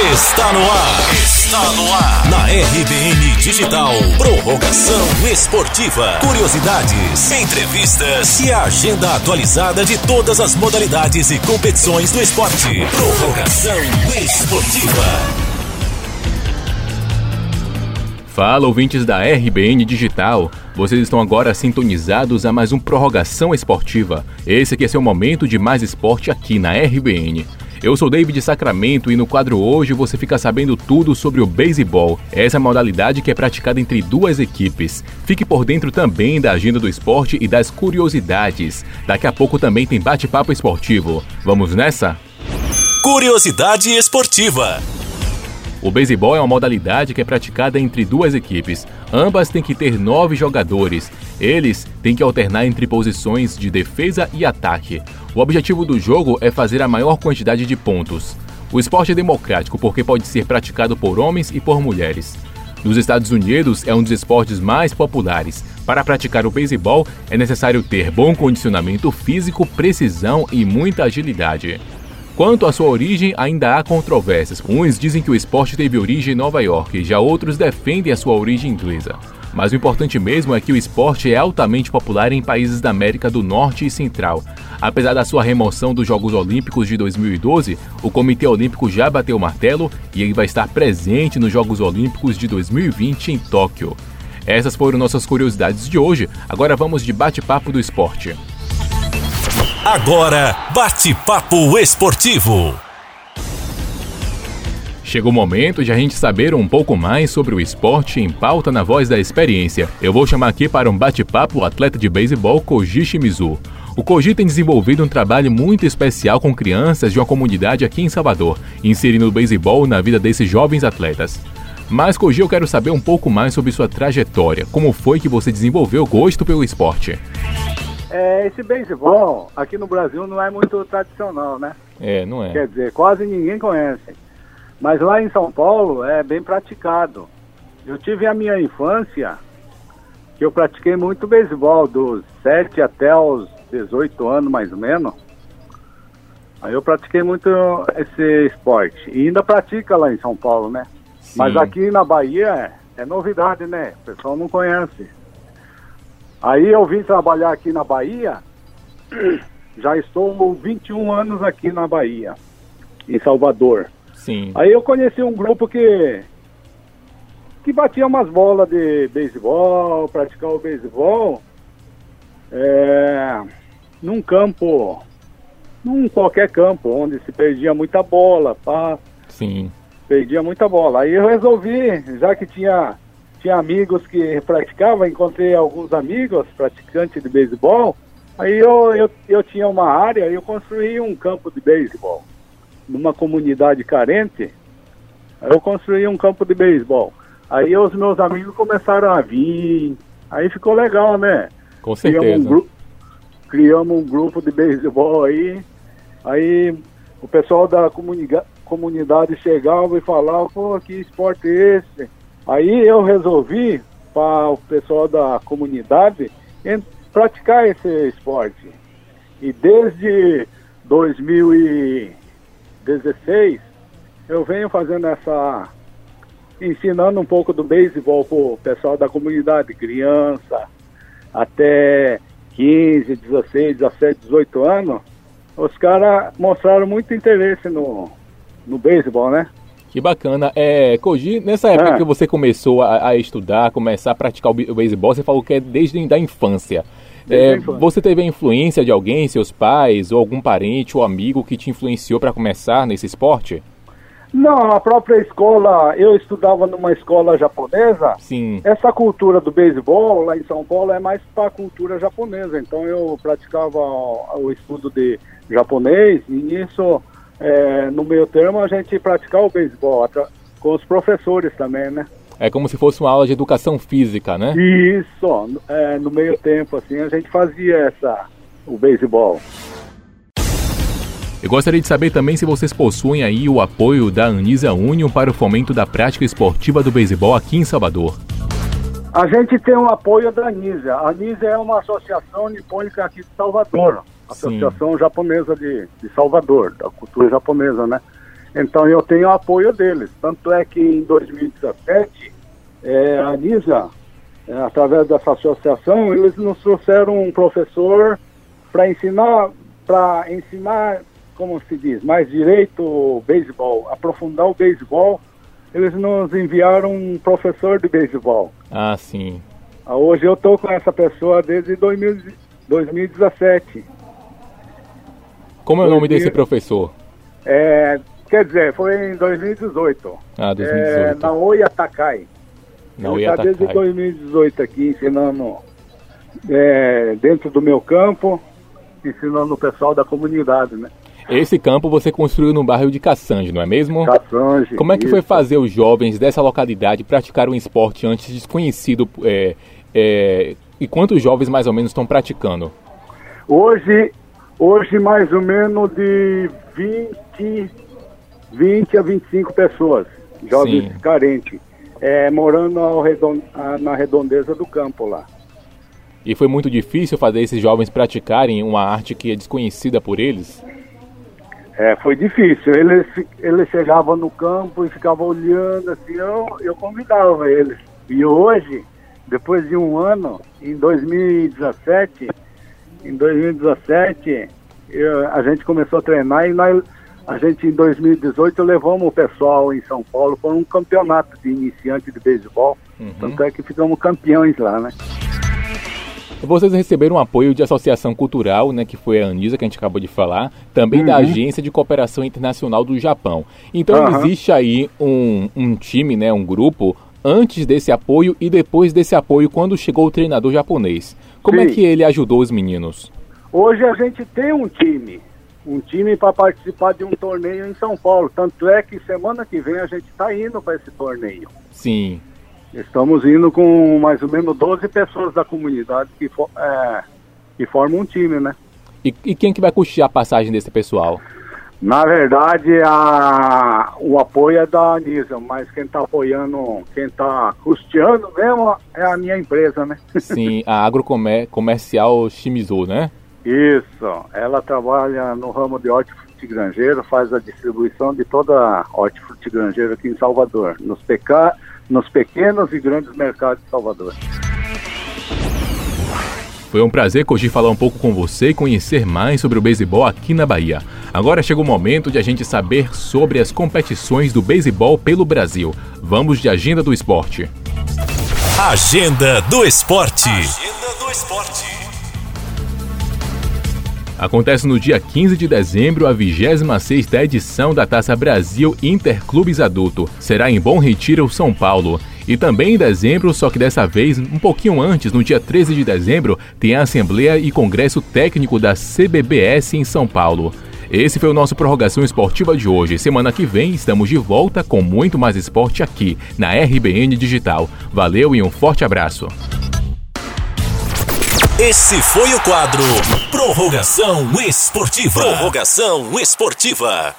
Está no ar. Está no ar. Na RBN Digital. Prorrogação esportiva. Curiosidades, entrevistas e a agenda atualizada de todas as modalidades e competições do esporte. Prorrogação esportiva. Fala, ouvintes da RBN Digital. Vocês estão agora sintonizados a mais um Prorrogação Esportiva. Esse aqui é seu momento de mais esporte aqui na RBN. Eu sou David Sacramento e no quadro hoje você fica sabendo tudo sobre o beisebol, essa modalidade que é praticada entre duas equipes. Fique por dentro também da agenda do esporte e das curiosidades. Daqui a pouco também tem bate-papo esportivo. Vamos nessa? Curiosidade esportiva. O beisebol é uma modalidade que é praticada entre duas equipes. Ambas têm que ter nove jogadores. Eles têm que alternar entre posições de defesa e ataque. O objetivo do jogo é fazer a maior quantidade de pontos. O esporte é democrático porque pode ser praticado por homens e por mulheres. Nos Estados Unidos, é um dos esportes mais populares. Para praticar o beisebol, é necessário ter bom condicionamento físico, precisão e muita agilidade. Quanto à sua origem, ainda há controvérsias. Uns dizem que o esporte teve origem em Nova York, já outros defendem a sua origem inglesa. Mas o importante mesmo é que o esporte é altamente popular em países da América do Norte e Central. Apesar da sua remoção dos Jogos Olímpicos de 2012, o Comitê Olímpico já bateu o martelo e ele vai estar presente nos Jogos Olímpicos de 2020 em Tóquio. Essas foram nossas curiosidades de hoje. Agora vamos de bate-papo do esporte. Agora, bate-papo esportivo. Chegou o momento de a gente saber um pouco mais sobre o esporte em pauta na voz da experiência. Eu vou chamar aqui para um bate-papo o atleta de beisebol Koji Shimizu. O Koji tem desenvolvido um trabalho muito especial com crianças de uma comunidade aqui em Salvador, inserindo o beisebol na vida desses jovens atletas. Mas, Koji, eu quero saber um pouco mais sobre sua trajetória. Como foi que você desenvolveu o gosto pelo esporte? É, esse beisebol aqui no Brasil não é muito tradicional, né? É, não é. Quer dizer, quase ninguém conhece. Mas lá em São Paulo é bem praticado. Eu tive a minha infância que eu pratiquei muito beisebol, dos 7 até os 18 anos mais ou menos. Aí eu pratiquei muito esse esporte. E ainda pratica lá em São Paulo, né? Sim. Mas aqui na Bahia é, é novidade, né? O pessoal não conhece. Aí eu vim trabalhar aqui na Bahia, já estou 21 anos aqui na Bahia, em Salvador. Sim. Aí eu conheci um grupo que que batia umas bolas de beisebol, praticar o beisebol é, num campo, num qualquer campo, onde se perdia muita bola, pá, Sim. perdia muita bola. Aí eu resolvi, já que tinha, tinha amigos que praticavam, encontrei alguns amigos praticantes de beisebol, aí eu, eu, eu tinha uma área e eu construí um campo de beisebol. Numa comunidade carente, eu construí um campo de beisebol. Aí os meus amigos começaram a vir, aí ficou legal, né? Com Criamos um, certeza. gru- criamos um grupo de beisebol aí. Aí o pessoal da comunica- comunidade chegava e falava, pô, que esporte é esse? Aí eu resolvi, para o pessoal da comunidade, praticar esse esporte. E desde 2016 eu venho fazendo essa. ensinando um pouco do beisebol pro pessoal da comunidade, criança, até 15, 16, 17, 18 anos, os caras mostraram muito interesse no, no beisebol, né? Que bacana. É, Koji, nessa época Ah. que você começou a, a estudar, começar a praticar o beisebol, você falou que é desde a infância. É. Você teve a influência de alguém, seus pais, ou algum parente ou amigo que te influenciou para começar nesse esporte? Não, a própria escola, eu estudava numa escola japonesa, Sim. essa cultura do beisebol lá em São Paulo é mais para a cultura japonesa, então eu praticava o estudo de japonês e nisso, é, no meio termo, a gente praticava o beisebol com os professores também, né? É como se fosse uma aula de educação física, né? Isso, é, no meio tempo, assim, a gente fazia essa, o beisebol. Eu gostaria de saber também se vocês possuem aí o apoio da Anisa Union para o fomento da prática esportiva do beisebol aqui em Salvador. A gente tem o apoio da ANISA. A ANISA é uma associação nipônica aqui de Salvador. Sim. Associação japonesa de, de Salvador, da cultura japonesa, né? Então eu tenho o apoio deles. Tanto é que em 2017, é, a Nisa, é, através dessa associação, eles nos trouxeram um professor para ensinar, para ensinar, como se diz, mais direito o beisebol, aprofundar o beisebol. Eles nos enviaram um professor de beisebol. Ah, sim. Ah, hoje eu estou com essa pessoa desde 2000, 2017. Como é o nome desse professor? É, quer dizer, foi em 2018. Ah, 2018. É, Naoya Takai. Naoya Ele está desde 2018 aqui ensinando é, dentro do meu campo, ensinando o pessoal da comunidade, né? Esse campo você construiu no bairro de Cassange, não é mesmo? Cassange. Como é que isso. foi fazer os jovens dessa localidade praticar um esporte antes desconhecido? É, é, e quantos jovens mais ou menos estão praticando? Hoje, hoje mais ou menos de 20, 20 a 25 pessoas, jovens Sim. carentes, é, morando ao na redondeza do campo lá. E foi muito difícil fazer esses jovens praticarem uma arte que é desconhecida por eles? É, foi difícil. Eles, eles chegavam no campo e ficavam olhando assim, eu, eu convidava eles. E hoje, depois de um ano, em 2017, em 2017, eu- a gente começou a treinar e nós, a gente em 2018 levamos o pessoal em São Paulo para um campeonato de iniciante de beisebol. Tanto é que ficamos campeões lá, né? Vocês receberam apoio de associação cultural, né, que foi a Anisa, que a gente acabou de falar, também da Agência de Cooperação Internacional do Japão. Então Aham. existe aí um, um time, né, um grupo, antes desse apoio e depois desse apoio, quando chegou o treinador japonês. Como é Sim. que ele ajudou os meninos? Hoje a gente tem um time, um time para participar de um torneio em São Paulo. Tanto é que semana que vem a gente está indo para esse torneio. Sim. Estamos indo com mais ou menos 12 pessoas da comunidade que, fo- é, que formam um time, né? E, e quem que vai custear a passagem desse pessoal? Na verdade, a, o apoio é da Anísia, mas quem está apoiando, quem está custeando mesmo é a minha empresa, né? Sim, a agrocomercial Shimizu, né? Isso, ela trabalha no ramo de hortifruti granjeiro, faz a distribuição de toda a hortifruti granjeiro aqui em Salvador, nos, peca... nos pequenos e grandes mercados de Salvador. Foi um prazer hoje falar um pouco com você e conhecer mais sobre o beisebol aqui na Bahia. Agora chega o momento de a gente saber sobre as competições do beisebol pelo Brasil. Vamos de agenda do esporte. Agenda do Esporte. Agenda do Esporte. Acontece no dia 15 de dezembro a 26ª edição da Taça Brasil Interclubes Adulto. Será em Bom Retiro, São Paulo. E também em dezembro, só que dessa vez um pouquinho antes, no dia 13 de dezembro, tem a Assembleia e Congresso Técnico da CBBS em São Paulo. Esse foi o nosso Prorrogação Esportiva de hoje. Semana que vem estamos de volta com muito mais esporte aqui na RBN Digital. Valeu e um forte abraço. Esse foi o quadro Prorrogação Esportiva. Prorrogação Esportiva.